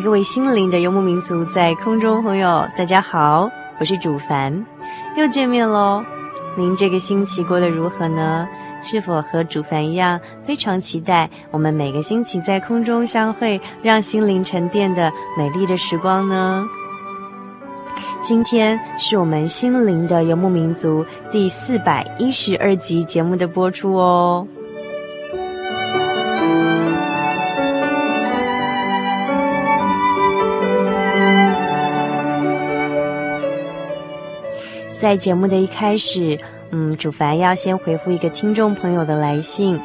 各位心灵的游牧民族，在空中朋友，大家好，我是主凡，又见面喽。您这个星期过得如何呢？是否和主凡一样，非常期待我们每个星期在空中相会，让心灵沉淀的美丽的时光呢？今天是我们心灵的游牧民族第四百一十二集节目的播出哦。在节目的一开始，嗯，主凡要先回复一个听众朋友的来信。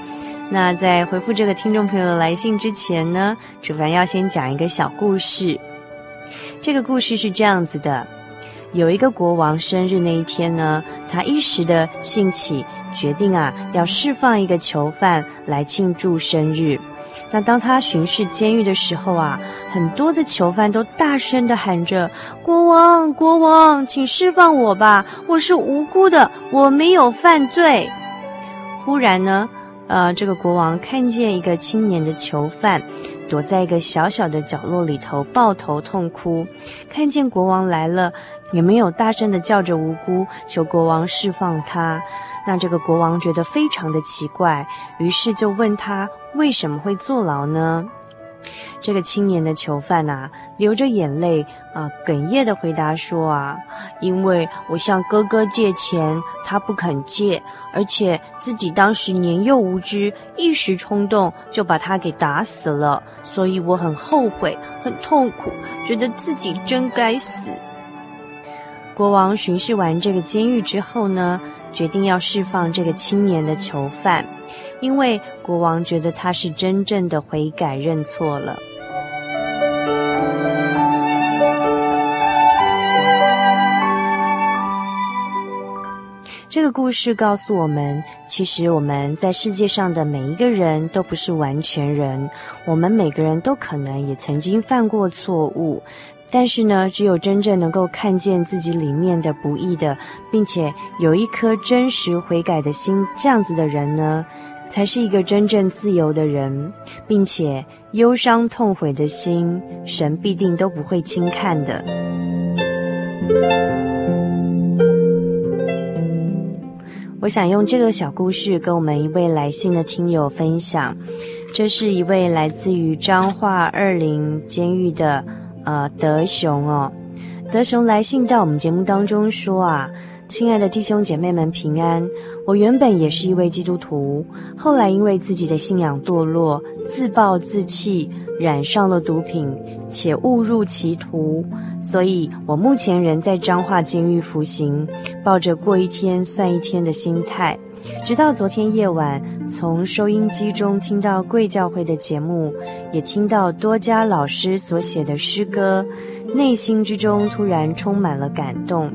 那在回复这个听众朋友的来信之前呢，主凡要先讲一个小故事。这个故事是这样子的：有一个国王生日那一天呢，他一时的兴起，决定啊要释放一个囚犯来庆祝生日。那当他巡视监狱的时候啊，很多的囚犯都大声地喊着：“国王，国王，请释放我吧！我是无辜的，我没有犯罪。”忽然呢，呃，这个国王看见一个青年的囚犯躲在一个小小的角落里头抱头痛哭，看见国王来了，也没有大声地叫着无辜，求国王释放他。那这个国王觉得非常的奇怪，于是就问他。为什么会坐牢呢？这个青年的囚犯呐，流着眼泪啊，哽咽的回答说：“啊，因为我向哥哥借钱，他不肯借，而且自己当时年幼无知，一时冲动就把他给打死了，所以我很后悔，很痛苦，觉得自己真该死。”国王巡视完这个监狱之后呢，决定要释放这个青年的囚犯。因为国王觉得他是真正的悔改认错了。这个故事告诉我们，其实我们在世界上的每一个人都不是完全人，我们每个人都可能也曾经犯过错误，但是呢，只有真正能够看见自己里面的不义的，并且有一颗真实悔改的心，这样子的人呢，才是一个真正自由的人，并且忧伤痛悔的心，神必定都不会轻看的。我想用这个小故事跟我们一位来信的听友分享，这是一位来自于彰化二林监狱的呃德雄哦，德雄来信到我们节目当中说啊。亲爱的弟兄姐妹们平安！我原本也是一位基督徒，后来因为自己的信仰堕落，自暴自弃，染上了毒品，且误入歧途，所以我目前仍在彰化监狱服刑，抱着过一天算一天的心态。直到昨天夜晚，从收音机中听到贵教会的节目，也听到多家老师所写的诗歌。内心之中突然充满了感动，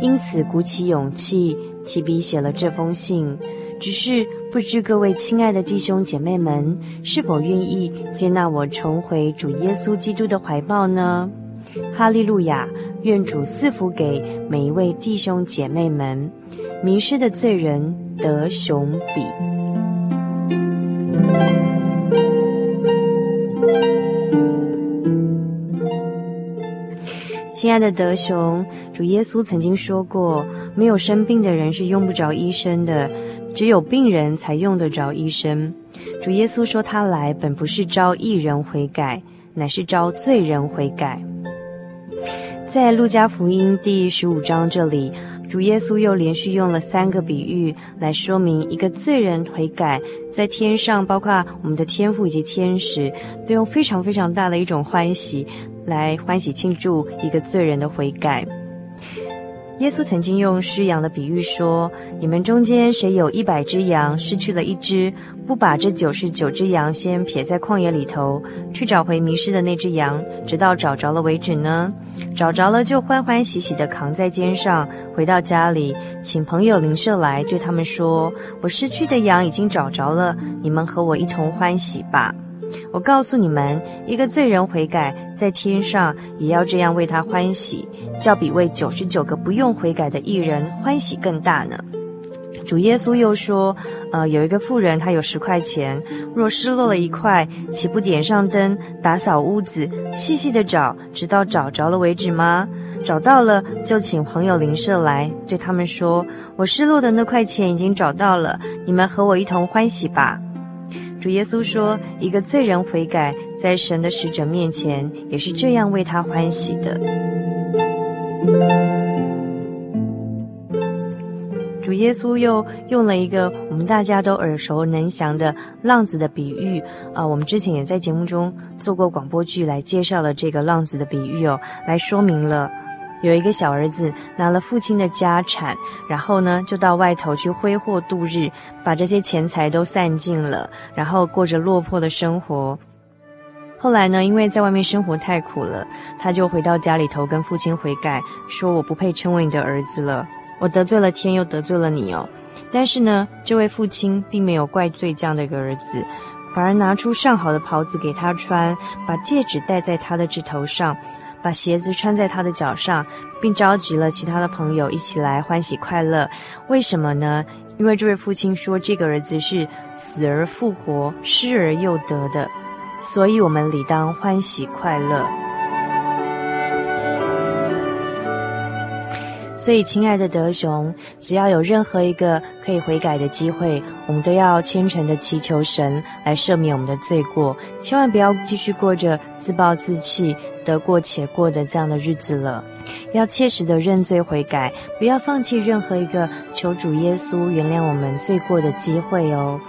因此鼓起勇气，提笔写了这封信。只是不知各位亲爱的弟兄姐妹们，是否愿意接纳我重回主耶稣基督的怀抱呢？哈利路亚！愿主赐福给每一位弟兄姐妹们。迷失的罪人德雄比，亲爱的德雄，主耶稣曾经说过，没有生病的人是用不着医生的，只有病人才用得着医生。主耶稣说，他来本不是招义人悔改，乃是招罪人悔改。在路加福音第十五章这里，主耶稣又连续用了三个比喻来说明一个罪人悔改，在天上，包括我们的天父以及天使，都用非常非常大的一种欢喜来欢喜庆祝一个罪人的悔改。耶稣曾经用失羊的比喻说：“你们中间谁有一百只羊，失去了一只，不把这九十九只羊先撇在旷野里头，去找回迷失的那只羊，直到找着了为止呢？找着了就欢欢喜喜地扛在肩上，回到家里，请朋友邻舍来，对他们说：我失去的羊已经找着了，你们和我一同欢喜吧。”我告诉你们，一个罪人悔改，在天上也要这样为他欢喜，叫比为九十九个不用悔改的义人欢喜更大呢。主耶稣又说，呃，有一个妇人，她有十块钱，若失落了一块，岂不点上灯，打扫屋子，细细的找，直到找着了为止吗？找到了，就请朋友邻舍来，对他们说：我失落的那块钱已经找到了，你们和我一同欢喜吧。主耶稣说：“一个罪人悔改，在神的使者面前，也是这样为他欢喜的。”主耶稣又用了一个我们大家都耳熟能详的浪子的比喻啊，我们之前也在节目中做过广播剧来介绍了这个浪子的比喻哦，来说明了。有一个小儿子拿了父亲的家产，然后呢，就到外头去挥霍度日，把这些钱财都散尽了，然后过着落魄的生活。后来呢，因为在外面生活太苦了，他就回到家里头跟父亲悔改，说：“我不配称为你的儿子了，我得罪了天，又得罪了你哦。”但是呢，这位父亲并没有怪罪这样的一个儿子，反而拿出上好的袍子给他穿，把戒指戴在他的指头上。把鞋子穿在他的脚上，并召集了其他的朋友一起来欢喜快乐。为什么呢？因为这位父亲说，这个儿子是死而复活、失而又得的，所以我们理当欢喜快乐。所以，亲爱的德雄，只要有任何一个可以悔改的机会，我们都要虔诚的祈求神来赦免我们的罪过，千万不要继续过着自暴自弃、得过且过的这样的日子了。要切实的认罪悔改，不要放弃任何一个求主耶稣原谅我们罪过的机会哦。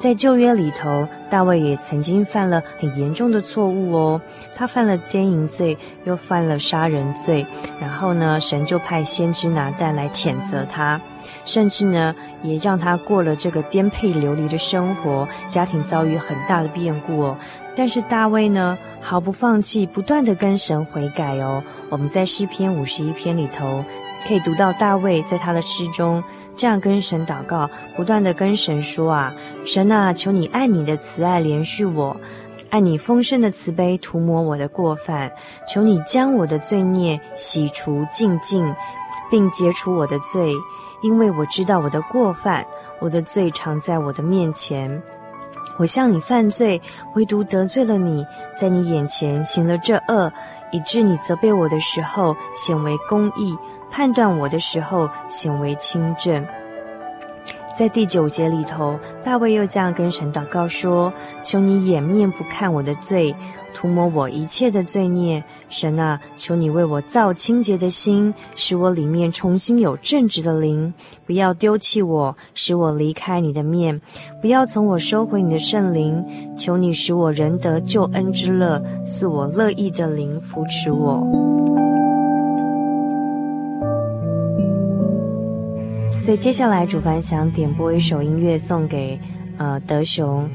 在旧约里头，大卫也曾经犯了很严重的错误哦。他犯了奸淫罪，又犯了杀人罪，然后呢，神就派先知拿但来谴责他，甚至呢，也让他过了这个颠沛流离的生活，家庭遭遇很大的变故哦。但是大卫呢，毫不放弃，不断地跟神悔改哦。我们在诗篇五十一篇里头，可以读到大卫在他的诗中。这样跟神祷告，不断地跟神说啊，神啊，求你爱你的慈爱怜恤我，爱你丰盛的慈悲涂抹我的过犯，求你将我的罪孽洗除净净，并解除我的罪，因为我知道我的过犯，我的罪常在我的面前。我向你犯罪，唯独得罪了你，在你眼前行了这恶，以致你责备我的时候显为公义。判断我的时候显为清正。在第九节里头，大卫又这样跟神祷告说：“求你掩面不看我的罪，涂抹我一切的罪孽。神啊，求你为我造清洁的心，使我里面重新有正直的灵。不要丢弃我，使我离开你的面；不要从我收回你的圣灵。求你使我仍得救恩之乐，赐我乐意的灵扶持我。”所以接下来，主凡想点播一首音乐送给呃德雄。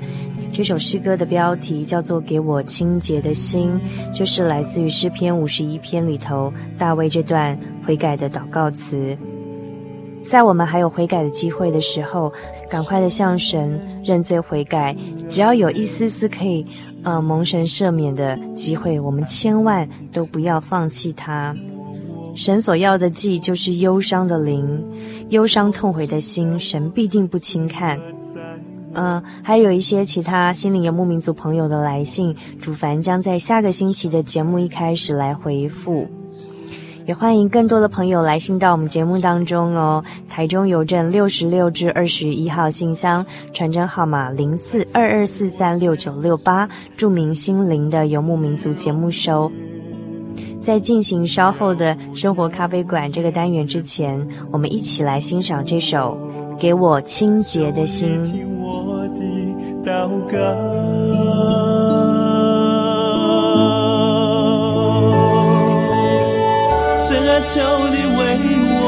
这首诗歌的标题叫做《给我清洁的心》，就是来自于诗篇五十一篇里头大卫这段悔改的祷告词。在我们还有悔改的机会的时候，赶快的向神认罪悔改。只要有一丝丝可以，呃，蒙神赦免的机会，我们千万都不要放弃它。神所要的祭就是忧伤的灵，忧伤痛悔的心，神必定不轻看。嗯、还有一些其他心灵游牧民族朋友的来信，主凡将在下个星期的节目一开始来回复。也欢迎更多的朋友来信到我们节目当中哦。台中邮政六十六至二十一号信箱，传真号码零四二二四三六九六八，著名心灵的游牧民族节目收。在进行稍后的生活咖啡馆这个单元之前，我们一起来欣赏这首《给我清洁的心》。神啊，求你为我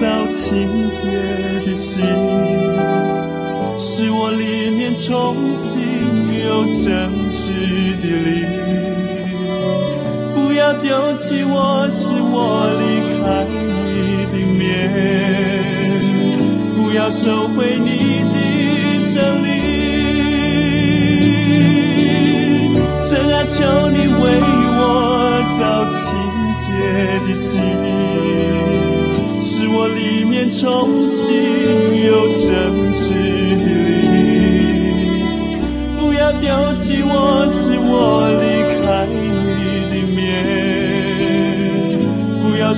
造清洁的心，使我里面重新有正直的灵。不要丢弃我，使我离开你的面；不要收回你的圣灵。神啊，求你为我造清洁。的心，使我里面重新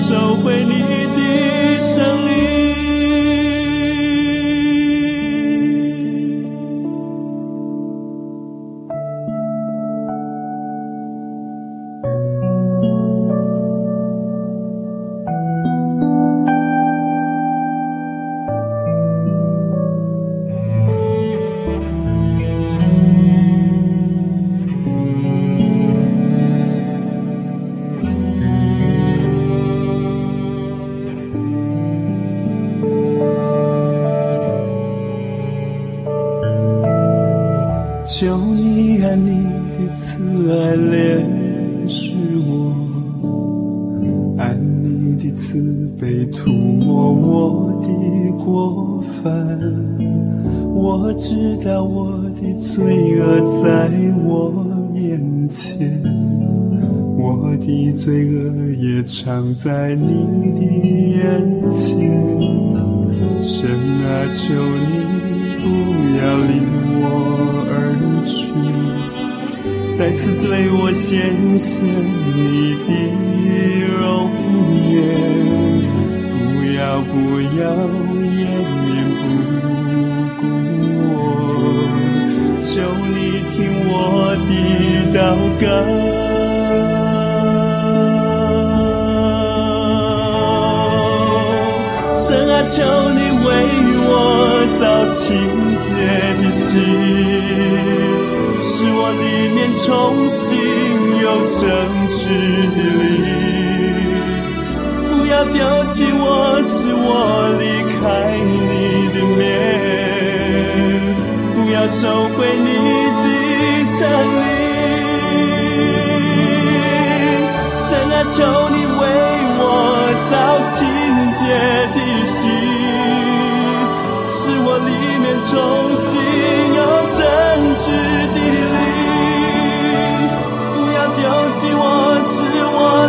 收回你。显现你的容颜，不要不要掩面不顾我，求你听我的祷告。求你为我造清洁的心，使我里面重新真挚的灵。不要丢弃我，使我离开你的面。不要收回你的圣灵。神啊，求你为我造清洁的心，使我里面重新有真挚的我，是我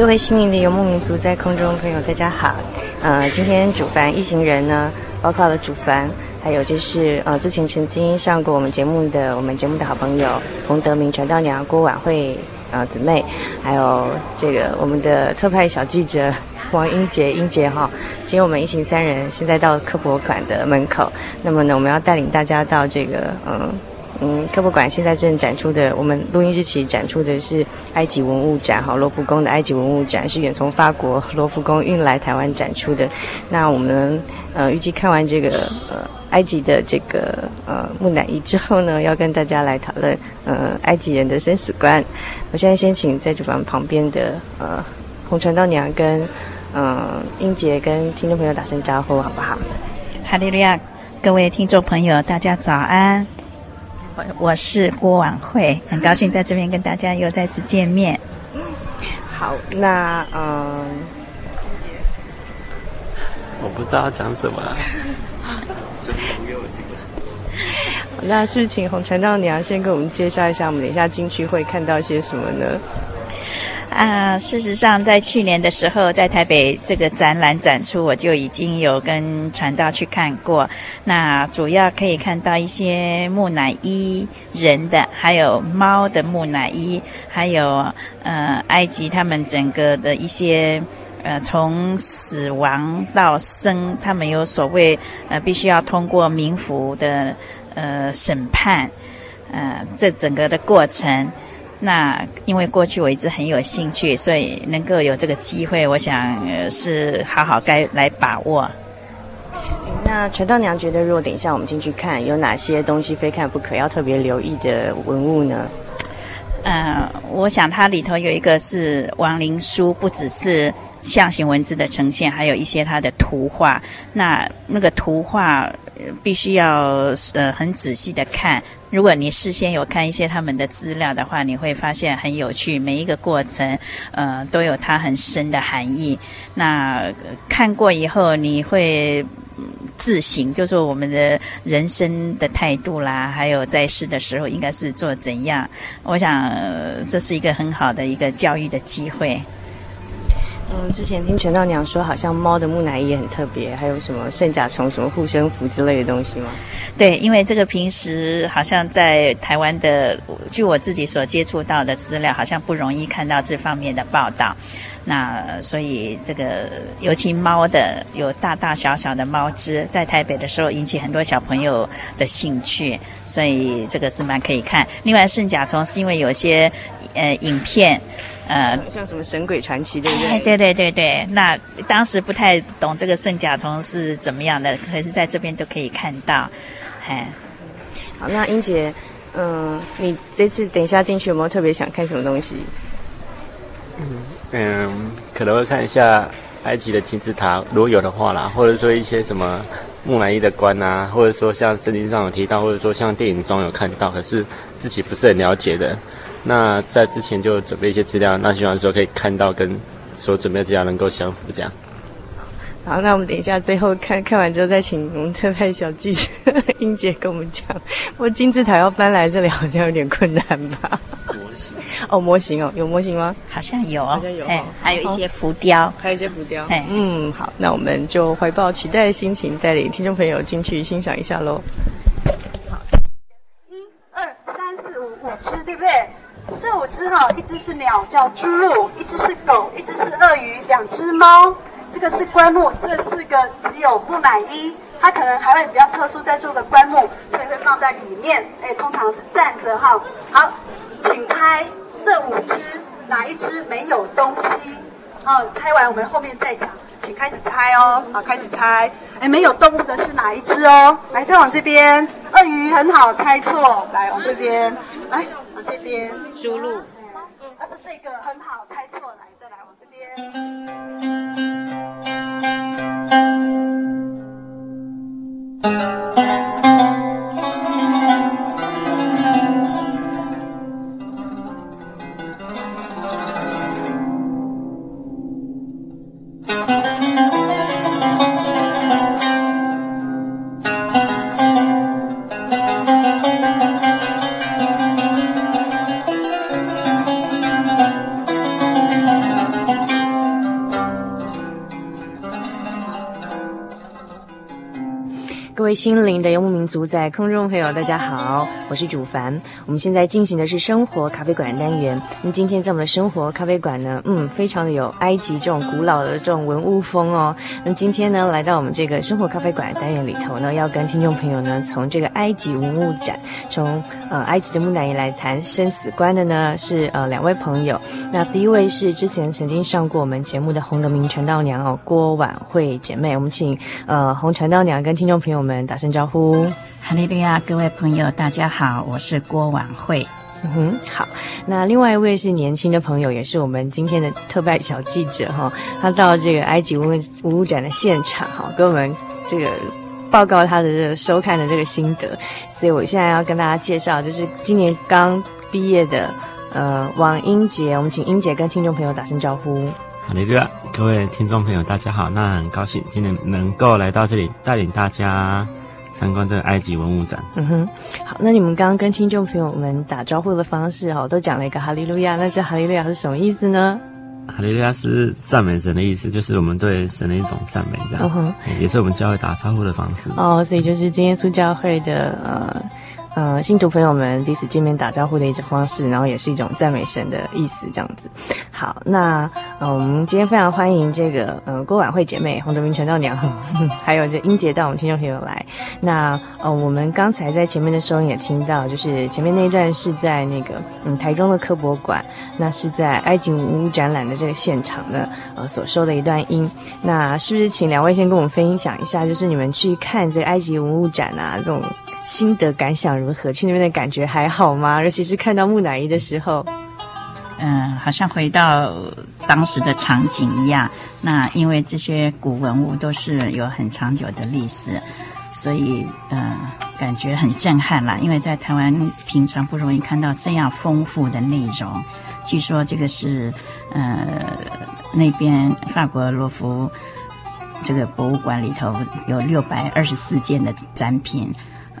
各位心灵的游牧民族，在空中朋友，大家好。呃，今天主凡一行人呢，包括了主凡，还有就是呃，之前曾经上过我们节目的我们节目的好朋友洪德明传道娘郭婉慧呃姊妹，还有这个我们的特派小记者王英杰英杰哈。今天我们一行三人现在到科博馆的门口，那么呢，我们要带领大家到这个嗯。嗯，科博馆现在正展出的，我们录音日期展出的是埃及文物展，哈，罗浮宫的埃及文物展是远从法国罗浮宫运来台湾展出的。那我们呃预计看完这个呃埃及的这个呃木乃伊之后呢，要跟大家来讨论呃埃及人的生死观。我现在先请在主房旁边的呃洪传道娘跟呃英杰跟听众朋友打声招呼，好不好？哈利路亚，各位听众朋友，大家早安。我是郭婉慧，很高兴在这边跟大家又再次见面。好，那嗯，我不知道要讲什么、啊。那是不是请洪传道娘先给我们介绍一下，我们等一下进去会看到些什么呢？啊，事实上，在去年的时候，在台北这个展览展出，我就已经有跟传道去看过。那主要可以看到一些木乃伊人的，还有猫的木乃伊，还有呃埃及他们整个的一些呃从死亡到生，他们有所谓呃必须要通过冥府的呃审判，呃这整个的过程。那因为过去我一直很有兴趣，所以能够有这个机会，我想是好好该来把握。那传道娘觉得，如果等一下我们进去看，有哪些东西非看不可，要特别留意的文物呢？嗯，我想它里头有一个是亡灵书，不只是象形文字的呈现，还有一些它的图画。那那个图画必须要呃很仔细的看。如果你事先有看一些他们的资料的话，你会发现很有趣，每一个过程呃都有它很深的含义。那看过以后，你会。自省，就是我们的人生的态度啦，还有在世的时候应该是做怎样。我想这是一个很好的一个教育的机会。嗯，之前听全道娘说，好像猫的木乃伊很特别，还有什么圣甲虫、什么护身符之类的东西吗？对，因为这个平时好像在台湾的，据我自己所接触到的资料，好像不容易看到这方面的报道。那所以这个尤其猫的有大大小小的猫只，在台北的时候引起很多小朋友的兴趣，所以这个是蛮可以看。另外圣甲虫是因为有些呃影片，呃像什么神鬼传奇对不对？哎，对对对对。那当时不太懂这个圣甲虫是怎么样的，可是在这边都可以看到。哎，好，那英姐，嗯，你这次等一下进去有没有特别想看什么东西？嗯。嗯，可能会看一下埃及的金字塔，如果有的话啦，或者说一些什么木乃伊的棺啊，或者说像圣经上有提到，或者说像电影中有看到，可是自己不是很了解的。那在之前就准备一些资料，那希望说可以看到跟所准备的资料能够相符，这样。好，那我们等一下最后看看完之后，再请我们特派小记者英姐跟我们讲。不过金字塔要搬来这里，好像有点困难吧？模型哦，模型哦，有模型吗？好像有，好像有，哎，还有一些浮雕，还有一些浮雕。哎，嗯，好，那我们就怀抱期待的心情，带领听众朋友进去欣赏一下喽。好，一二三四五，五只，对不对？这五只哈，一只是鸟，叫朱鹭；一只是狗，一只是鳄鱼；两只猫。这个是棺木，这四个只有木乃伊，它可能还会比较特殊，再做个棺木，所以会放在里面。哎，通常是站着哈。好，请猜。这五只哪一只没有东西？哦，猜完我们后面再讲，请开始猜哦。好，开始猜。哎，没有动物的是哪一只哦？来，再往这边。鳄鱼很好，猜错。来，往这边。来，往这边。输入。啊，是这个很好，猜错。来。心灵的游牧民族，在空中朋友，大家好，我是主凡。我们现在进行的是生活咖啡馆单元。那今天在我们的生活咖啡馆呢，嗯，非常的有埃及这种古老的这种文物风哦。那今天呢，来到我们这个生活咖啡馆单元里头呢，要跟听众朋友呢，从这个埃及文物展，从呃埃及的木乃伊来谈生死观的呢，是呃两位朋友。那第一位是之前曾经上过我们节目的红德明传道娘哦，郭婉慧姐妹。我们请呃红传道娘跟听众朋友们。打声招呼，哈利路亚，各位朋友，大家好，我是郭婉慧。嗯哼，好，那另外一位是年轻的朋友，也是我们今天的特派小记者哈，他到这个埃及文物文物展的现场哈，跟我们这个报告他的这个收看的这个心得。所以我现在要跟大家介绍，就是今年刚毕业的呃王英杰，我们请英杰跟听众朋友打声招呼。哈利路亚，各位听众朋友，大家好。那很高兴今天能够来到这里，带领大家参观这个埃及文物展。嗯哼，好。那你们刚刚跟听众朋友们打招呼的方式，哈，都讲了一个哈利路亚。那这哈利路亚是什么意思呢？哈利路亚是赞美神的意思，就是我们对神的一种赞美，这样。嗯哼，也是我们教会打招呼的方式。哦，所以就是今天苏教会的呃。呃，信徒朋友们彼此见面打招呼的一种方式，然后也是一种赞美神的意思，这样子。好，那呃，我们今天非常欢迎这个呃郭婉慧姐妹、洪德明传道娘，还有这英杰到我们听众朋友来。那呃，我们刚才在前面的时候也听到，就是前面那一段是在那个嗯台中的科博馆，那是在埃及文物展览的这个现场呢，呃所收的一段音。那是不是请两位先跟我们分享一下，就是你们去看这个埃及文物展啊这种心得感想？如何去那边的感觉还好吗？尤其是看到木乃伊的时候，嗯，好像回到当时的场景一样。那因为这些古文物都是有很长久的历史，所以嗯，感觉很震撼啦。因为在台湾平常不容易看到这样丰富的内容。据说这个是呃那边法国罗浮这个博物馆里头有六百二十四件的展品。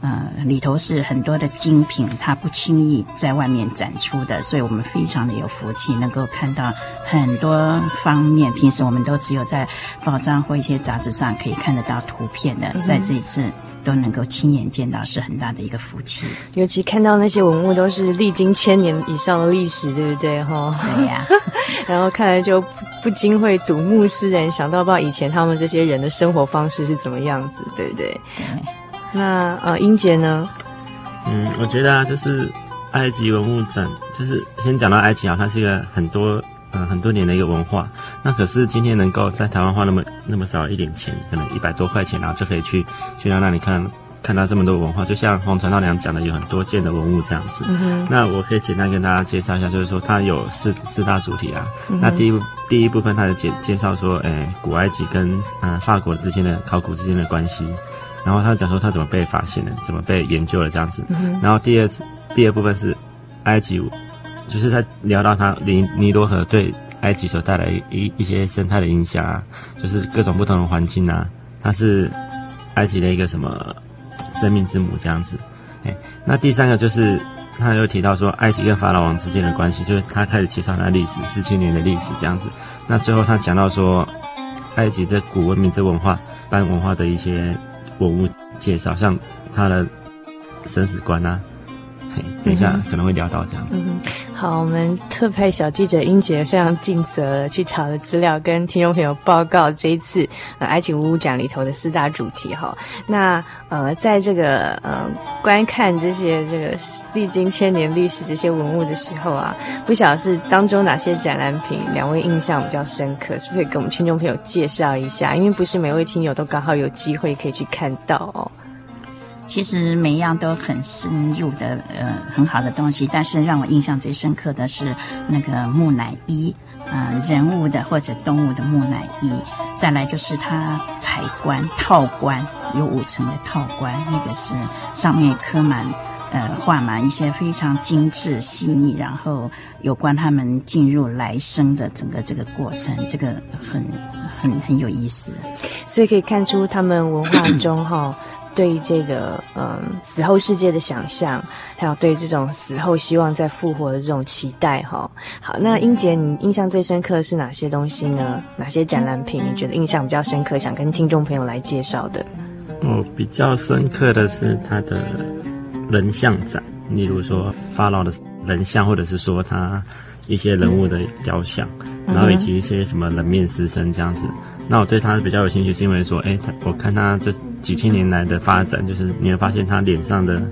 呃，里头是很多的精品，它不轻易在外面展出的，所以我们非常的有福气，能够看到很多方面。平时我们都只有在报章或一些杂志上可以看得到图片的，在这一次都能够亲眼见到，是很大的一个福气。尤其看到那些文物都是历经千年以上的历史，对不对？哈，对呀。然后看来就不禁会睹目思人，想到不知道以前他们这些人的生活方式是怎么样子，对不对？对。那呃，英杰呢？嗯，我觉得啊，就是埃及文物展，就是先讲到埃及啊，它是一个很多嗯、呃、很多年的一个文化。那可是今天能够在台湾花那么那么少一点钱，可能一百多块钱，然后就可以去去到那里看看到这么多文化。就像黄传道娘讲的，有很多件的文物这样子。嗯。那我可以简单跟大家介绍一下，就是说它有四四大主题啊。嗯、那第一第一部分，它的介介绍说，哎，古埃及跟嗯、呃、法国之间的考古之间的关系。然后他讲说他怎么被发现的，怎么被研究的这样子。嗯、然后第二次第二部分是埃及，就是他聊到他尼尼罗河对埃及所带来一一,些生态的影响啊，就是各种不同的环境啊，它是埃及的一个什么生命之母这样子。哎，那第三个就是他又提到说埃及跟法老王之间的关系，就是他开始介绍他历史四千年的历史这样子。那最后他讲到说埃及这古文明这文化半文化的一些。文物介绍，像他的生死观啊，嘿，等一下可能会聊到这样子。嗯，好，我们特派小记者英杰非常尽责的去查了资料，跟听众朋友报告这一次呃埃及文物展里头的四大主题哈。那呃，在这个呃观看这些这个历经千年历史这些文物的时候啊，不晓得是当中哪些展览品两位印象比较深刻，是不是可以给我们听众朋友介绍一下？因为不是每位听友都刚好有机会可以去看到哦。其实每一样都很深入的，呃，很好的东西。但是让我印象最深刻的是那个木乃伊，呃人物的或者动物的木乃伊。再来就是它彩冠套冠，有五层的套冠，那个是上面刻满呃画满一些非常精致细腻，然后有关他们进入来生的整个这个过程，这个很很很有意思。所以可以看出他们文化中哈。对于这个嗯死后世界的想象，还有对这种死后希望再复活的这种期待哈。好，那英杰，你印象最深刻的是哪些东西呢？哪些展览品你觉得印象比较深刻，想跟听众朋友来介绍的？我比较深刻的是他的人像展，例如说法老的人像，或者是说他一些人物的雕像，然后以及一些什么人面狮身这样子。那我对他比较有兴趣，是因为说，哎，他我看他这几千年来的发展，就是你会发现他脸上的，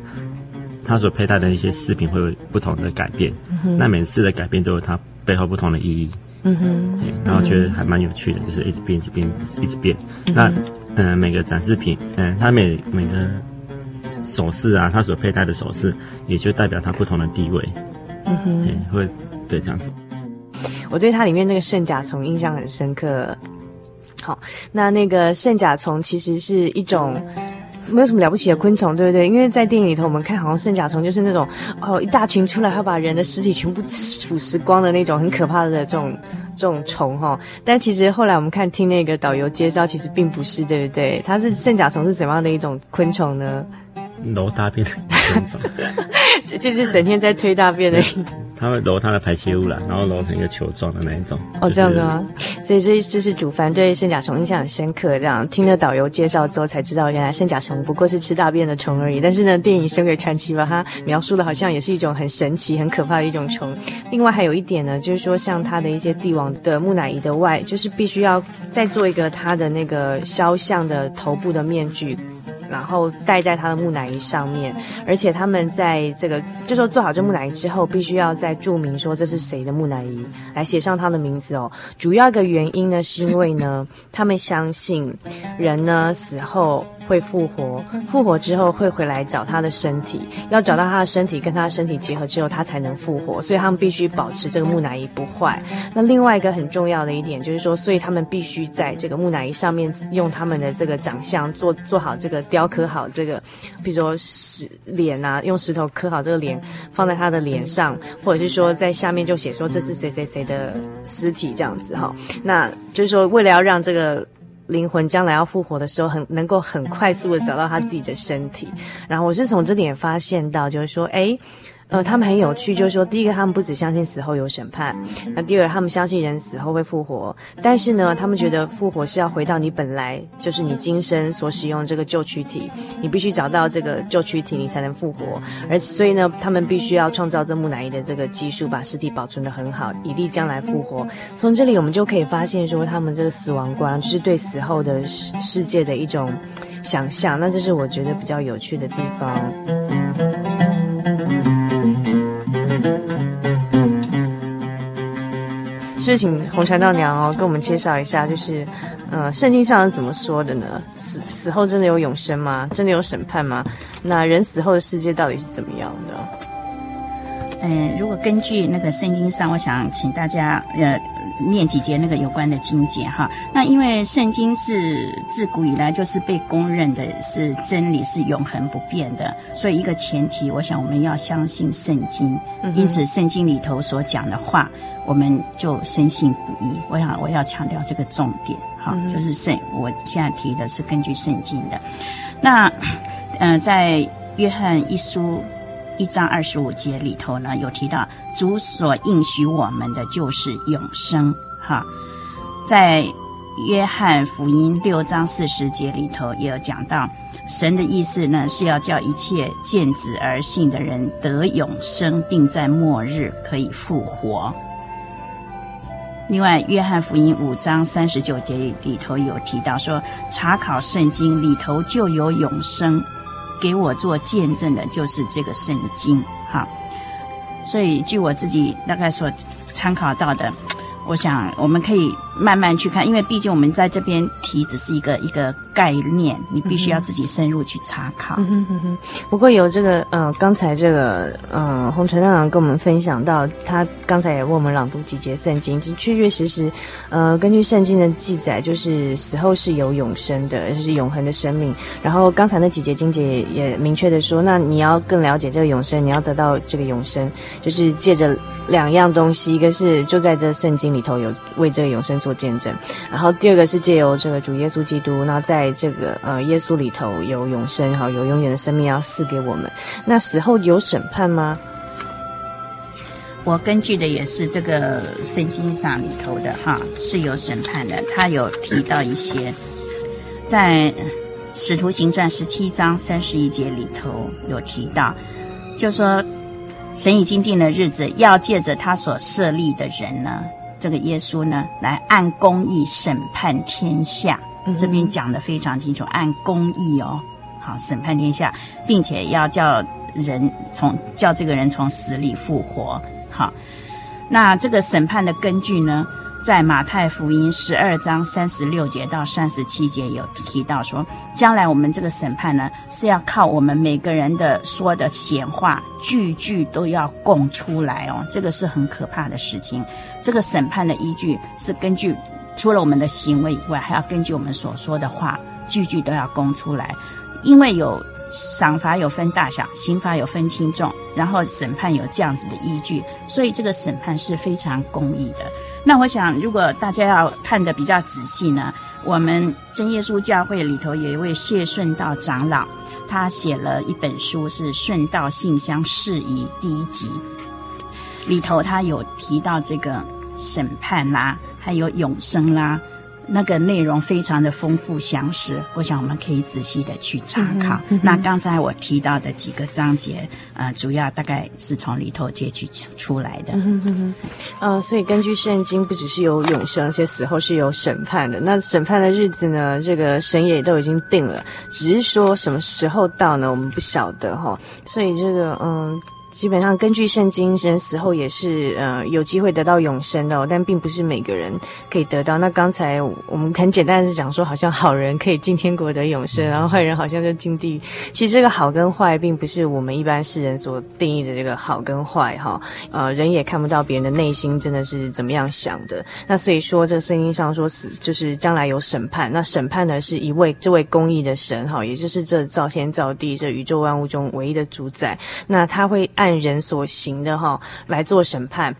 他所佩戴的一些饰品会有不同的改变。嗯、那每次的改变都有它背后不同的意义。嗯哼。然后觉得还蛮有趣的，就是一直变，一直变，一直变。嗯、那嗯、呃，每个展示品，嗯、呃，他每每个首饰啊，他所佩戴的首饰，也就代表他不同的地位。嗯哼。会对这样子。我对它里面那个圣甲虫印象很深刻。好，那那个圣甲虫其实是一种没有什么了不起的昆虫，对不对？因为在电影里头，我们看好像圣甲虫就是那种哦，一大群出来，会把人的尸体全部腐蚀光的那种很可怕的这种这种虫哈。但其实后来我们看听那个导游介绍，其实并不是，对不对？它是圣甲虫是怎么样的一种昆虫呢？揉大便 就是整天在推大便的。它会揉它的排泄物啦，然后揉成一个球状的那一种。哦，这样子吗？所以这这是主凡对圣甲虫印象很深刻。这样听了导游介绍之后，才知道原来圣甲虫不过是吃大便的虫而已。但是呢，电影《神鬼传奇》把它描述的好像也是一种很神奇、很可怕的一种虫。另外还有一点呢，就是说像它的一些帝王的木乃伊的外，就是必须要再做一个它的那个肖像的头部的面具。然后戴在他的木乃伊上面，而且他们在这个就说做好这木乃伊之后，必须要再注明说这是谁的木乃伊，来写上他的名字哦。主要一个原因呢，是因为呢，他们相信人呢死后。会复活，复活之后会回来找他的身体，要找到他的身体，跟他的身体结合之后，他才能复活。所以他们必须保持这个木乃伊不坏。那另外一个很重要的一点就是说，所以他们必须在这个木乃伊上面用他们的这个长相做做好这个雕刻好这个，比如说石脸啊，用石头刻好这个脸放在他的脸上，或者是说在下面就写说这是谁谁谁的尸体这样子哈。那就是说为了要让这个。灵魂将来要复活的时候，很能够很快速的找到他自己的身体。然后我是从这点发现到，就是说，诶。呃，他们很有趣，就是说，第一个，他们不只相信死后有审判；那第二，他们相信人死后会复活。但是呢，他们觉得复活是要回到你本来就是你今生所使用这个旧躯体，你必须找到这个旧躯体，你才能复活。而所以呢，他们必须要创造这木乃伊的这个技术，把尸体保存得很好，以利将来复活。从这里我们就可以发现说，他们这个死亡观就是对死后的世世界的一种想象。那这是我觉得比较有趣的地方。是请红传道娘哦，跟我们介绍一下，就是，呃，圣经上是怎么说的呢？死死后真的有永生吗？真的有审判吗？那人死后的世界到底是怎么样的？嗯，如果根据那个圣经上，我想请大家，呃。念几节那个有关的经节哈，那因为圣经是自古以来就是被公认的是真理，是永恒不变的，所以一个前提，我想我们要相信圣经，因此圣经里头所讲的话，我们就深信不疑。我想我要强调这个重点哈，就是圣，我现在提的是根据圣经的。那，嗯、呃，在约翰一书。一章二十五节里头呢，有提到主所应许我们的就是永生，哈，在约翰福音六章四十节里头也有讲到，神的意思呢是要叫一切见子而信的人得永生，并在末日可以复活。另外，约翰福音五章三十九节里头有提到说，查考圣经里头就有永生。给我做见证的就是这个圣经，哈，所以据我自己大概所参考到的，我想我们可以慢慢去看，因为毕竟我们在这边提只是一个一个概念，你必须要自己深入去查考。嗯哼嗯哼。不过有这个，呃，刚才这个，呃，洪传道长跟我们分享到，他刚才也为我们朗读几节圣经，确确实实，呃，根据圣经的记载，就是死后是有永生的，就是永恒的生命。然后刚才那几节经节也明确的说，那你要更了解这个永生，你要得到这个永生，就是借着两样东西，一个是就在这圣经里头有为这个永生做见证，然后第二个是借由这个主耶稣基督，那在这个呃耶稣里头有永生，好有永远的生命要赐给我们。那死后有审判吗？我根据的也是这个圣经上里头的哈，是有审判的。他有提到一些，在使徒行传十七章三十一节里头有提到，就说神已经定了日子，要借着他所设立的人呢。这个耶稣呢，来按公义审判天下。这边讲的非常清楚，按公义哦，好审判天下，并且要叫人从叫这个人从死里复活。好，那这个审判的根据呢，在马太福音十二章三十六节到三十七节有提到说，将来我们这个审判呢，是要靠我们每个人的说的闲话，句句都要供出来哦，这个是很可怕的事情。这个审判的依据是根据除了我们的行为以外，还要根据我们所说的话，句句都要供出来，因为有。赏罚有分大小，刑罚有分轻重，然后审判有这样子的依据，所以这个审判是非常公义的。那我想，如果大家要看得比较仔细呢，我们真耶稣教会里头有一位谢顺道长老，他写了一本书，是《顺道信箱事宜》第一集，里头他有提到这个审判啦，还有永生啦。那个内容非常的丰富详实，我想我们可以仔细的去查考。嗯嗯、那刚才我提到的几个章节，呃，主要大概是从里头截取出来的。嗯嗯呃，所以根据圣经，不只是有永生，而且死后是有审判的。那审判的日子呢，这个神也都已经定了，只是说什么时候到呢，我们不晓得哈。所以这个，嗯。基本上根据圣经，人死后也是呃有机会得到永生的，但并不是每个人可以得到。那刚才我们很简单的讲说，好像好人可以进天国得永生，然后坏人好像就进地狱。其实这个好跟坏，并不是我们一般世人所定义的这个好跟坏哈。呃，人也看不到别人的内心真的是怎么样想的。那所以说，这圣经上说死就是将来有审判。那审判呢，是一位这位公义的神哈，也就是这造天造地这宇宙万物中唯一的主宰。那他会按人所行的哈来做审判。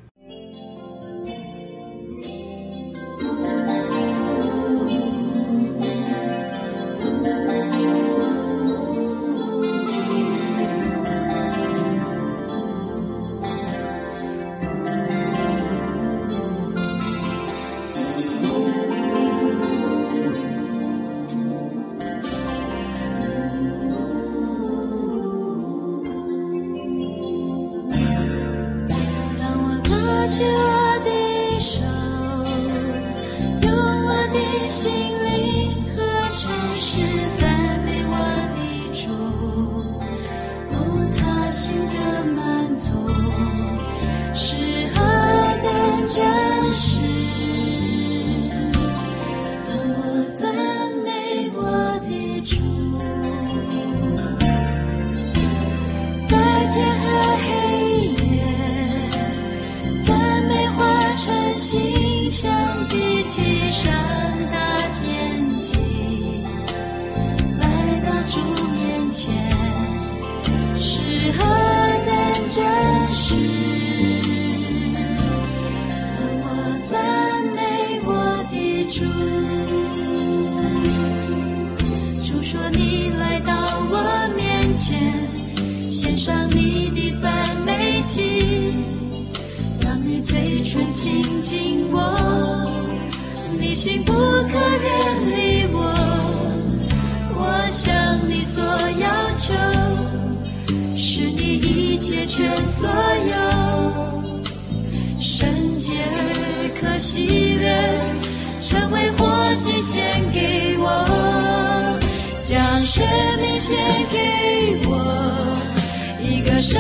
主，主说你来到我面前，献上你的赞美祭，让你嘴唇亲近我，你心不可远离我。我向你所要求，是你一切全所有，圣洁而可喜悦。成为火祭献给我，将生命献给我，一个圣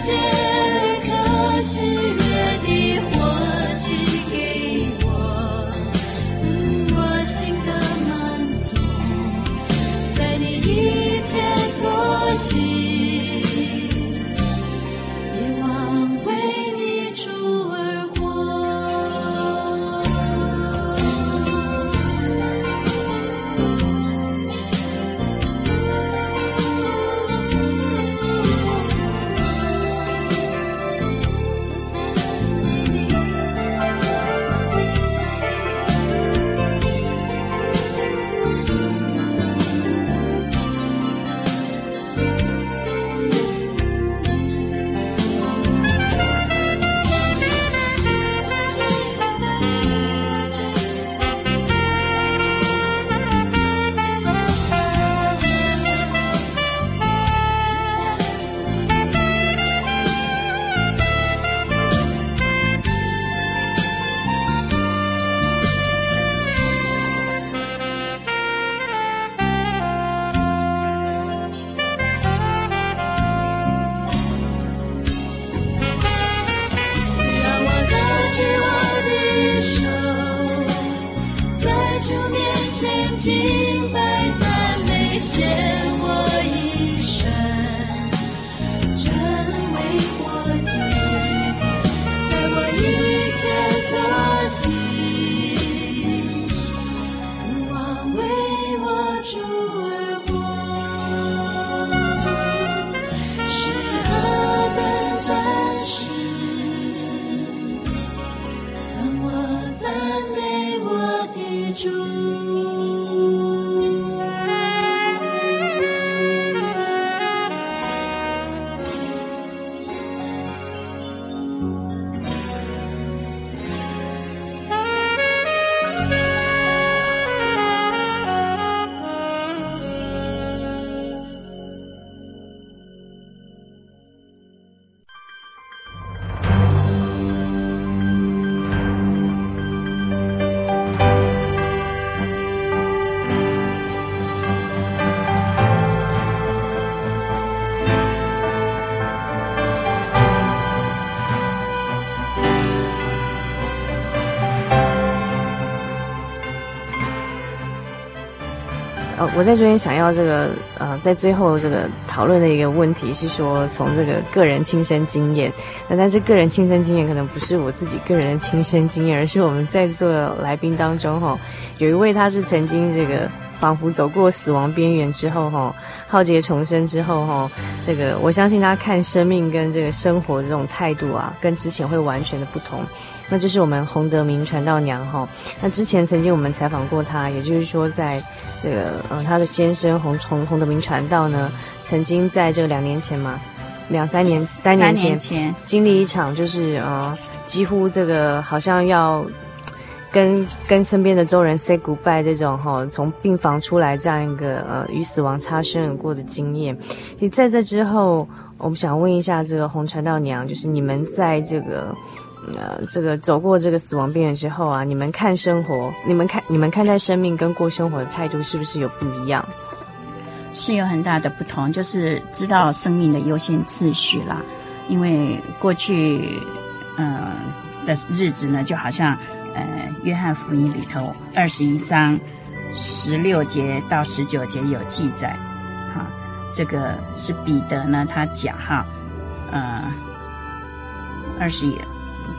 洁而可喜悦的活祭给我，我心的满足，在你一切所喜。我在这边想要这个呃，在最后这个讨论的一个问题是说，从这个个人亲身经验，那但是个人亲身经验可能不是我自己个人的亲身经验，而是我们在座的来宾当中哈，有一位他是曾经这个仿佛走过死亡边缘之后哈，浩劫重生之后哈，这个我相信他看生命跟这个生活的这种态度啊，跟之前会完全的不同。那就是我们洪德明传道娘哈。那之前曾经我们采访过她，也就是说，在这个呃，她的先生洪洪洪德明传道呢，曾经在这个两年前嘛，两三年三年前，三年前经历一场就是呃，几乎这个好像要跟跟身边的周人 say goodbye 这种哈，从病房出来这样一个呃与死亡擦身而过的经验。其实在这之后，我们想问一下这个洪传道娘，就是你们在这个。呃，这个走过这个死亡边缘之后啊，你们看生活，你们看你们看待生命跟过生活的态度是不是有不一样？是有很大的不同，就是知道生命的优先次序啦。因为过去，呃的日子呢，就好像呃约翰福音里头二十一章十六节到十九节有记载，哈，这个是彼得呢，他讲哈，呃二十一。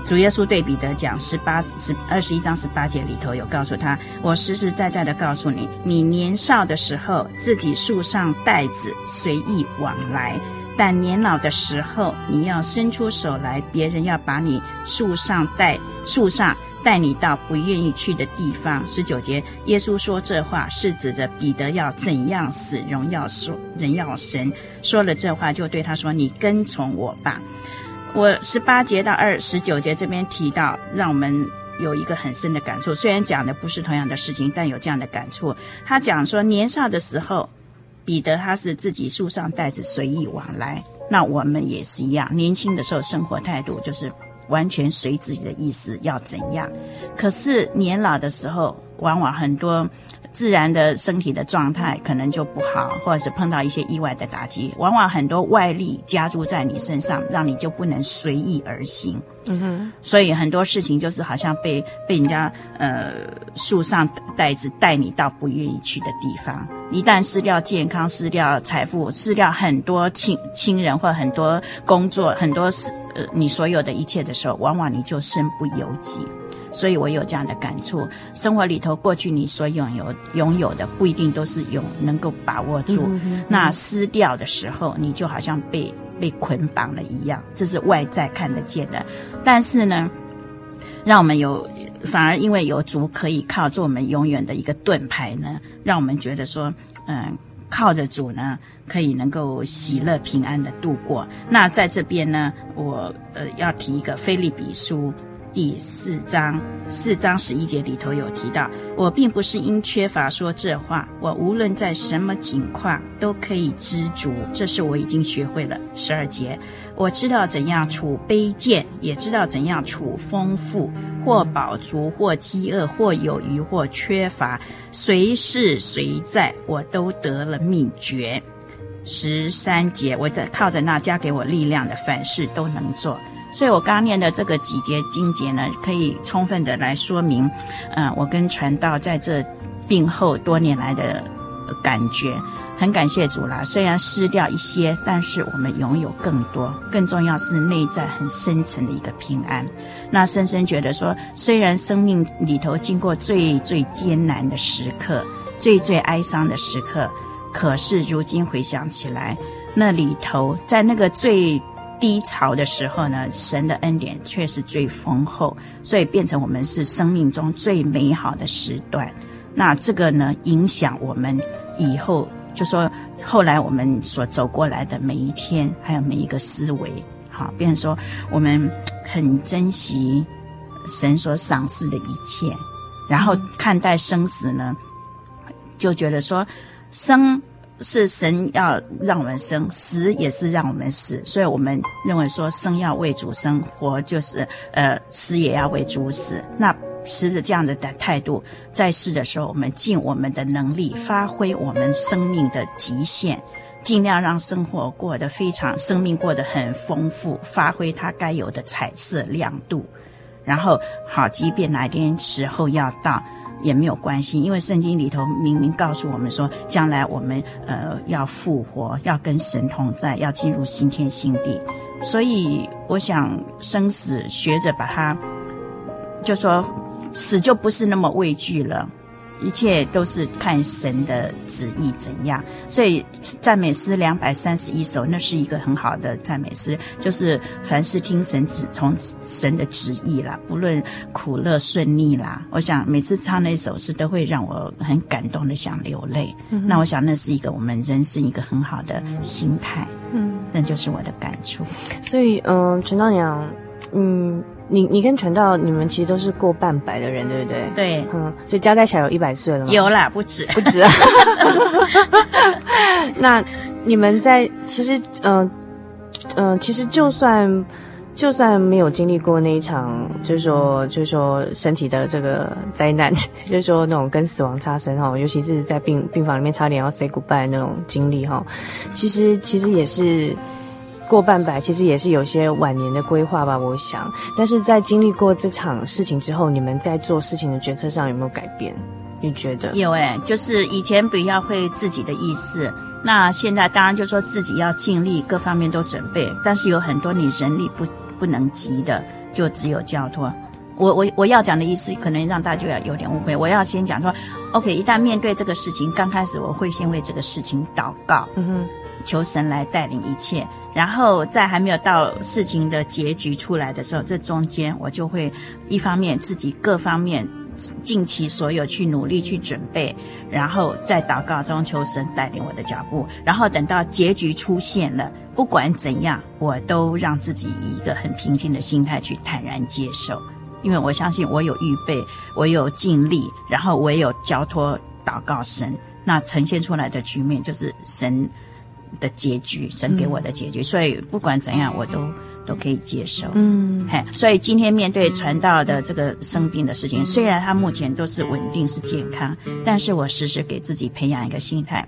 主耶稣对彼得讲十八十二十一章十八节里头有告诉他：“我实实在在的告诉你，你年少的时候自己束上带子随意往来，但年老的时候你要伸出手来，别人要把你束上带束上带你到不愿意去的地方。”十九节，耶稣说这话是指着彼得要怎样死，荣耀说荣耀神。说了这话，就对他说：“你跟从我吧。”我十八节到二十九节这边提到，让我们有一个很深的感触。虽然讲的不是同样的事情，但有这样的感触。他讲说，年少的时候，彼得他是自己束上带子随意往来。那我们也是一样，年轻的时候生活态度就是完全随自己的意思要怎样。可是年老的时候，往往很多自然的身体的状态可能就不好，或者是碰到一些意外的打击，往往很多外力加注在你身上，让你就不能随意而行。嗯哼，所以很多事情就是好像被被人家呃树上带子带你到不愿意去的地方。一旦失掉健康、失掉财富、失掉很多亲亲人或很多工作、很多事呃你所有的一切的时候，往往你就身不由己。所以我有这样的感触，生活里头过去你所拥有拥有的不一定都是有能够把握住，那失掉的时候，你就好像被被捆绑了一样，这是外在看得见的。但是呢，让我们有反而因为有主可以靠，做我们永远的一个盾牌呢，让我们觉得说，嗯，靠着主呢，可以能够喜乐平安的度过。那在这边呢，我呃要提一个菲利比书。第四章四章十一节里头有提到，我并不是因缺乏说这话，我无论在什么境况都可以知足，这是我已经学会了。十二节，我知道怎样处卑贱，也知道怎样处丰富，或饱足，或饥饿，或有余，或缺乏，随事随在，我都得了秘诀。十三节，我的靠着那加给我力量的，凡事都能做。所以我刚念的这个几节经节呢，可以充分的来说明，嗯、我跟传道在这病后多年来的感觉，很感谢主啦。虽然失掉一些，但是我们拥有更多，更重要是内在很深层的一个平安。那深深觉得说，虽然生命里头经过最最艰难的时刻，最最哀伤的时刻，可是如今回想起来，那里头在那个最。低潮的时候呢，神的恩典却是最丰厚，所以变成我们是生命中最美好的时段。那这个呢，影响我们以后，就说后来我们所走过来的每一天，还有每一个思维，好，变成说我们很珍惜神所赏赐的一切，然后看待生死呢，就觉得说生。是神要让我们生，死也是让我们死，所以我们认为说生要为主生，活就是呃死也要为主死。那持着这样的的态度，在世的时候，我们尽我们的能力，发挥我们生命的极限，尽量让生活过得非常，生命过得很丰富，发挥它该有的彩色亮度。然后好，即便哪天时候要到。也没有关系，因为圣经里头明明告诉我们说，将来我们呃要复活，要跟神同在，要进入新天新地。所以我想生死学着把它，就说死就不是那么畏惧了。一切都是看神的旨意怎样，所以赞美诗两百三十一首，那是一个很好的赞美诗，就是凡事听神旨，从神的旨意啦，不论苦乐顺利啦，我想每次唱那首诗都会让我很感动的想流泪。嗯、那我想那是一个我们人生一个很好的心态，嗯，那就是我的感触。所以，嗯、呃，传道娘，嗯。你你跟传道，你们其实都是过半百的人，对不对？对，嗯，所以加在起来有一百岁了吗？有啦，不止，不止。那你们在其实，嗯、呃、嗯、呃，其实就算就算没有经历过那一场，就是说就是说身体的这个灾难，就是说那种跟死亡擦身哈，尤其是在病病房里面差点要 say goodbye 那种经历哈，其实其实也是。过半百其实也是有些晚年的规划吧，我想。但是在经历过这场事情之后，你们在做事情的决策上有没有改变？你觉得？有哎、欸，就是以前比较会自己的意思，那现在当然就说自己要尽力，各方面都准备。但是有很多你人力不不能及的，就只有交托。我我我要讲的意思，可能让大家有点误会。我要先讲说，OK，一旦面对这个事情，刚开始我会先为这个事情祷告，嗯哼，求神来带领一切。然后在还没有到事情的结局出来的时候，这中间我就会一方面自己各方面尽其所有去努力去准备，然后在祷告中求神带领我的脚步。然后等到结局出现了，不管怎样，我都让自己以一个很平静的心态去坦然接受，因为我相信我有预备，我有尽力，然后我也有交托祷告神，那呈现出来的局面就是神的结局，神给我的结局，嗯、所以不管怎样，我都都可以接受。嗯，嘿，所以今天面对传道的这个生病的事情，虽然他目前都是稳定是健康，但是我时时给自己培养一个心态，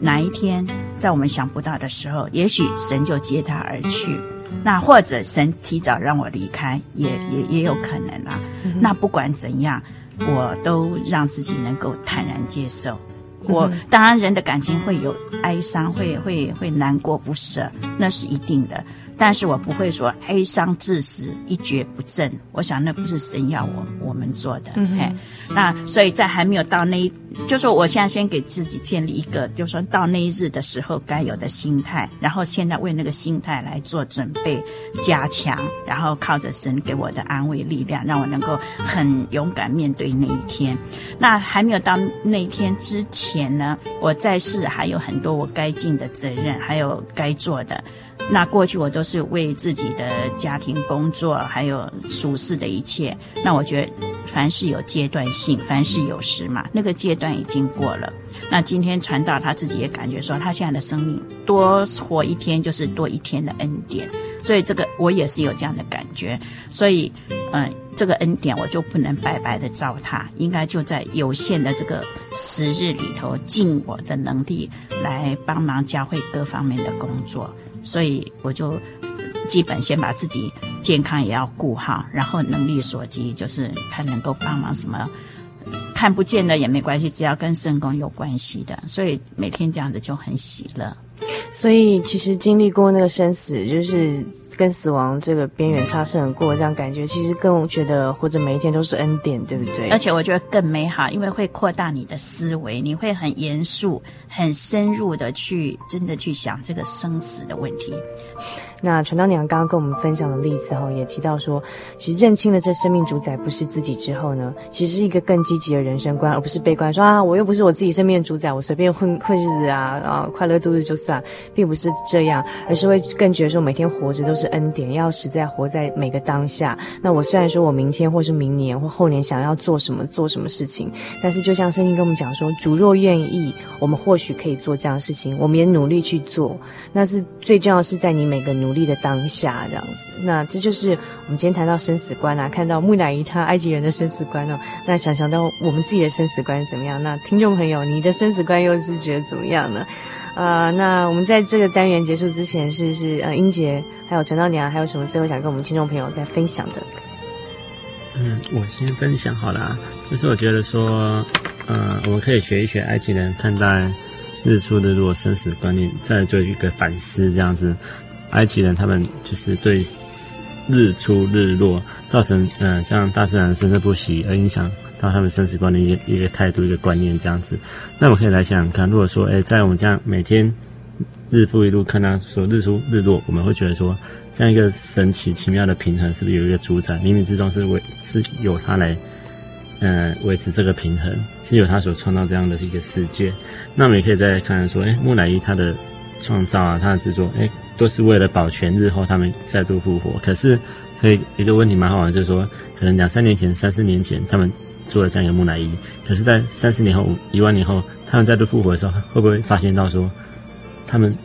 哪一天在我们想不到的时候，也许神就接他而去，那或者神提早让我离开，也也也有可能啦。嗯、那不管怎样，我都让自己能够坦然接受。我当然，人的感情会有哀伤，会会会难过不舍，那是一定的。但是我不会说哀伤致死，一蹶不振。我想那不是神要我我们做的。嗯、嘿，那所以在还没有到那一，就说我现在先给自己建立一个，就说到那一日的时候该有的心态，然后现在为那个心态来做准备加强，然后靠着神给我的安慰力量，让我能够很勇敢面对那一天。那还没有到那一天之前呢，我在世还有很多我该尽的责任，还有该做的。那过去我都是为自己的家庭工作，还有属世的一切。那我觉得凡事有阶段性，凡事有时嘛，那个阶段已经过了。那今天传道他自己也感觉说，他现在的生命多活一天就是多一天的恩典。所以这个我也是有这样的感觉。所以，嗯、这个恩典我就不能白白的糟蹋，应该就在有限的这个时日里头，尽我的能力来帮忙教会各方面的工作。所以我就基本先把自己健康也要顾好，然后能力所及，就是看能够帮忙什么，看不见的也没关系，只要跟圣功有关系的，所以每天这样子就很喜乐。所以其实经历过那个生死，就是跟死亡这个边缘擦身而过，这样感觉其实更觉得活着每一天都是恩典，对不对？而且我觉得更美好，因为会扩大你的思维，你会很严肃、很深入的去真的去想这个生死的问题。那传道娘刚刚跟我们分享的例子哈，也提到说，其实认清了这生命主宰不是自己之后呢，其实是一个更积极的人生观，而不是悲观说啊，我又不是我自己生命的主宰，我随便混混日子啊啊，快乐度日就算，并不是这样，而是会更觉得说每天活着都是恩典，要实在活在每个当下。那我虽然说我明天或是明年或后年想要做什么做什么事情，但是就像圣经跟我们讲说，主若愿意，我们或许可以做这样的事情，我们也努力去做。那是最重要是在你每个努。努力的当下，这样子，那这就是我们今天谈到生死观啊，看到木乃伊他埃及人的生死观哦，那想想到我们自己的生死观怎么样？那听众朋友，你的生死观又是觉得怎么样呢？呃，那我们在这个单元结束之前，是不是呃，英杰还有陈道娘还有什么最后想跟我们听众朋友再分享的？嗯，我先分享好了，就是我觉得说，呃，我们可以学一学埃及人看待日出日落生死观念，再做一个反思，这样子。埃及人他们就是对日出日落造成嗯、呃，像大自然生生不息，而影响到他们生死观的一个一个态度一个观念这样子。那我们可以来想想看，如果说诶，在我们这样每天日复一日看到说日出日落，我们会觉得说这样一个神奇奇妙的平衡，是不是有一个主宰？冥冥之中是为是由他来嗯、维持这个平衡，是由他所创造这样的一个世界。那我们也可以再看说，诶，木乃伊他的创造啊，他的制作，诶。都是为了保全日后他们再度复活。可是，可以一个问题蛮好玩，就是说，可能两三年前、三四年前他们做了这样一个木乃伊，可是，在三十年后、一万年后，他们再度复活的时候，会不会发现到说，他们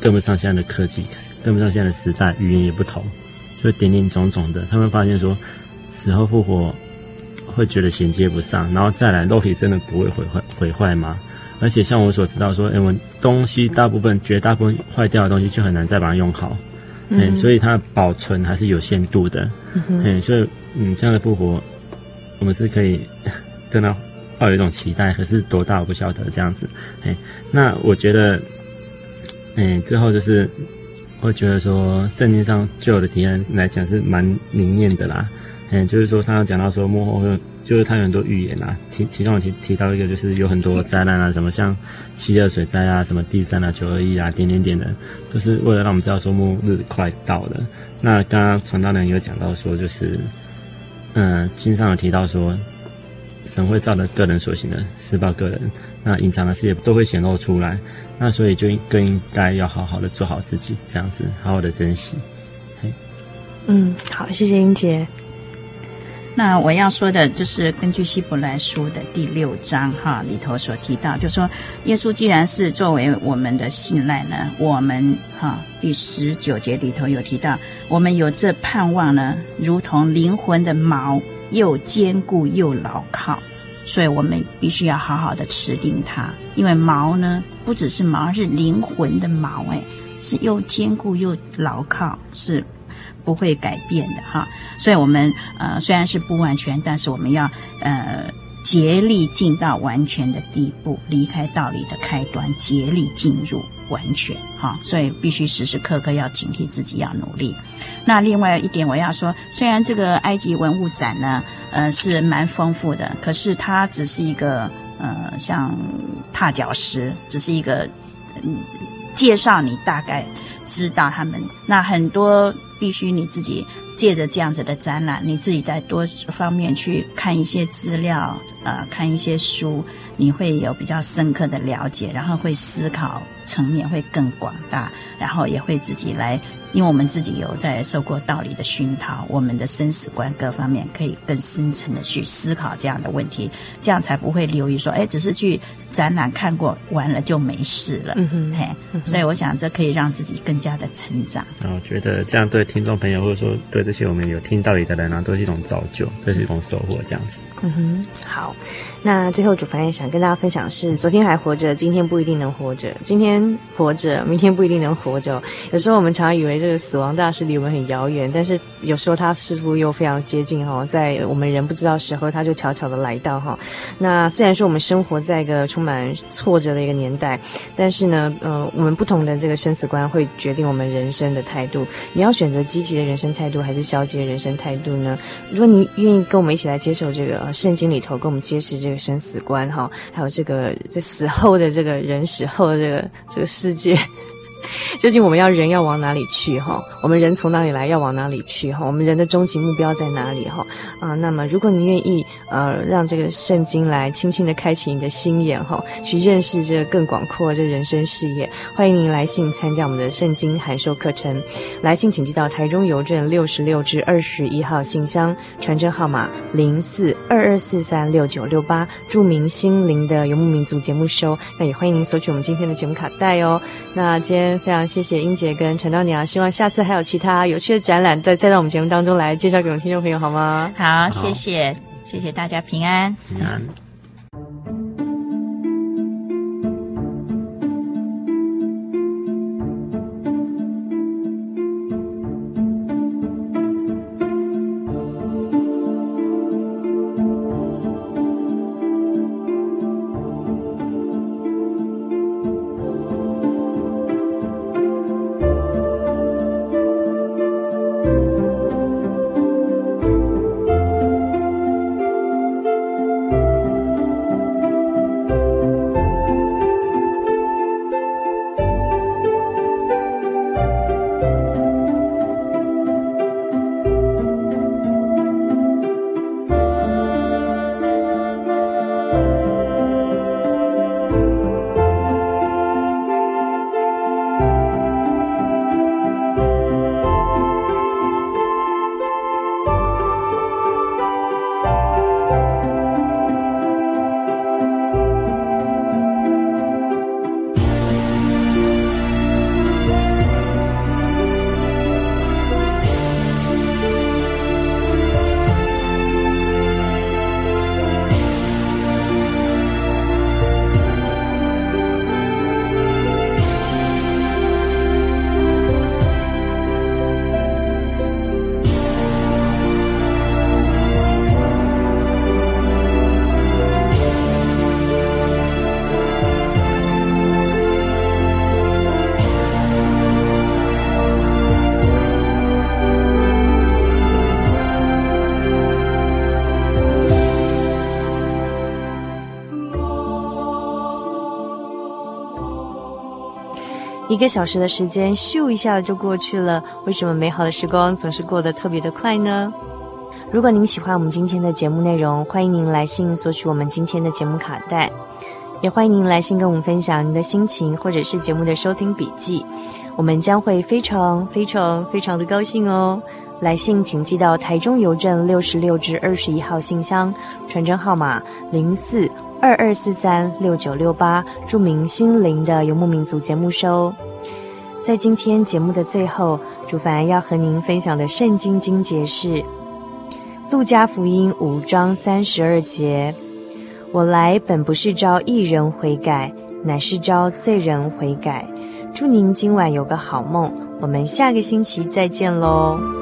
跟不上现在的科技，跟不上现在的时代，语言也不同，就点点种种的，他们发现说，死后复活会觉得衔接不上，然后再来，肉体真的不会毁坏毁坏吗？而且像我所知道说，哎，我东西大部分、绝大部分坏掉的东西就很难再把它用好，嗯，嗯，所以它保存还是有限度的，嗯，嗯，所以嗯，这样的复活，我们是可以 真的抱有一种期待，可是多大我不晓得这样子，哎，那我觉得，哎，最后就是我觉得说，圣经上就我的提案来讲是蛮灵验的啦，嗯，就是说他讲到说幕后会。就是他有很多预言啊，其其中我提提到一个，就是有很多灾难啊，什么像七二水灾啊，什么地震啊，九二一啊，点点点的，都是为了让我们知道说末日快到了。那刚刚传道人有讲到说，就是嗯，经上有提到说，神会照着个人所行的施报个人，那隐藏的事也都会显露出来。那所以就更应该要好好的做好自己，这样子好好的珍惜。嘿，嗯，好，谢谢英杰。那我要说的就是根据希伯来书的第六章哈里头所提到，就说耶稣既然是作为我们的信赖呢，我们哈第十九节里头有提到，我们有这盼望呢，如同灵魂的锚，又坚固又牢靠，所以我们必须要好好的持定它，因为锚呢不只是锚，是灵魂的锚，哎，是又坚固又牢靠，是。不会改变的哈，所以我们呃虽然是不完全，但是我们要呃竭力进到完全的地步，离开道理的开端，竭力进入完全哈。所以必须时时刻刻要警惕自己，要努力。那另外一点我要说，虽然这个埃及文物展呢，呃是蛮丰富的，可是它只是一个呃像踏脚石，只是一个嗯介绍你大概知道他们那很多。必须你自己借着这样子的展览，你自己在多方面去看一些资料，呃，看一些书，你会有比较深刻的了解，然后会思考层面会更广大，然后也会自己来，因为我们自己有在受过道理的熏陶，我们的生死观各方面可以更深层的去思考这样的问题，这样才不会流于说，哎，只是去。展览看过完了就没事了，嗯哼，嘿，嗯、所以我想这可以让自己更加的成长。然后我觉得这样对听众朋友，或者说对这些我们有听到你的人呢，都是一种造就，都是一种收获，这样子。嗯哼，好。那最后主凡也想跟大家分享是：昨天还活着，今天不一定能活着；今天活着，明天不一定能活着。有时候我们常常以为这个死亡大师离我们很遥远，但是有时候它似乎又非常接近哈，在我们人不知道时候，它就悄悄的来到哈。那虽然说我们生活在一个充满挫折的一个年代，但是呢，呃，我们不同的这个生死观会决定我们人生的态度。你要选择积极的人生态度，还是消极的人生态度呢？如果你愿意跟我们一起来接受这个圣经里头跟我们揭示这个生死观哈，还有这个这死后的这个人死后的这个这个世界。究竟我们要人要往哪里去哈？我们人从哪里来，要往哪里去哈？我们人的终极目标在哪里哈？啊，那么如果你愿意呃，让这个圣经来轻轻的开启你的心眼哈，去认识这更广阔这人生视野，欢迎您来信参加我们的圣经函授课程。来信请寄到台中邮政六十六至二十一号信箱，传真号码零四二二四三六九六八，注明心灵的游牧民族节目收。那也欢迎您索取我们今天的节目卡带哦。那今天。非常谢谢英杰跟陈道娘，希望下次还有其他有趣的展览再再到我们节目当中来介绍给我们听众朋友，好吗？好，谢谢，谢谢大家平安。平安。一个小时的时间，咻一下就过去了。为什么美好的时光总是过得特别的快呢？如果您喜欢我们今天的节目内容，欢迎您来信索取我们今天的节目卡带，也欢迎您来信跟我们分享您的心情或者是节目的收听笔记，我们将会非常非常非常的高兴哦。来信请寄到台中邮政六十六至二十一号信箱，传真号码零四二二四三六九六八，注明“心灵的游牧民族”节目收。在今天节目的最后，主凡要和您分享的圣经经节是《路加福音》五章三十二节：“我来本不是招义人悔改，乃是招罪人悔改。”祝您今晚有个好梦，我们下个星期再见喽。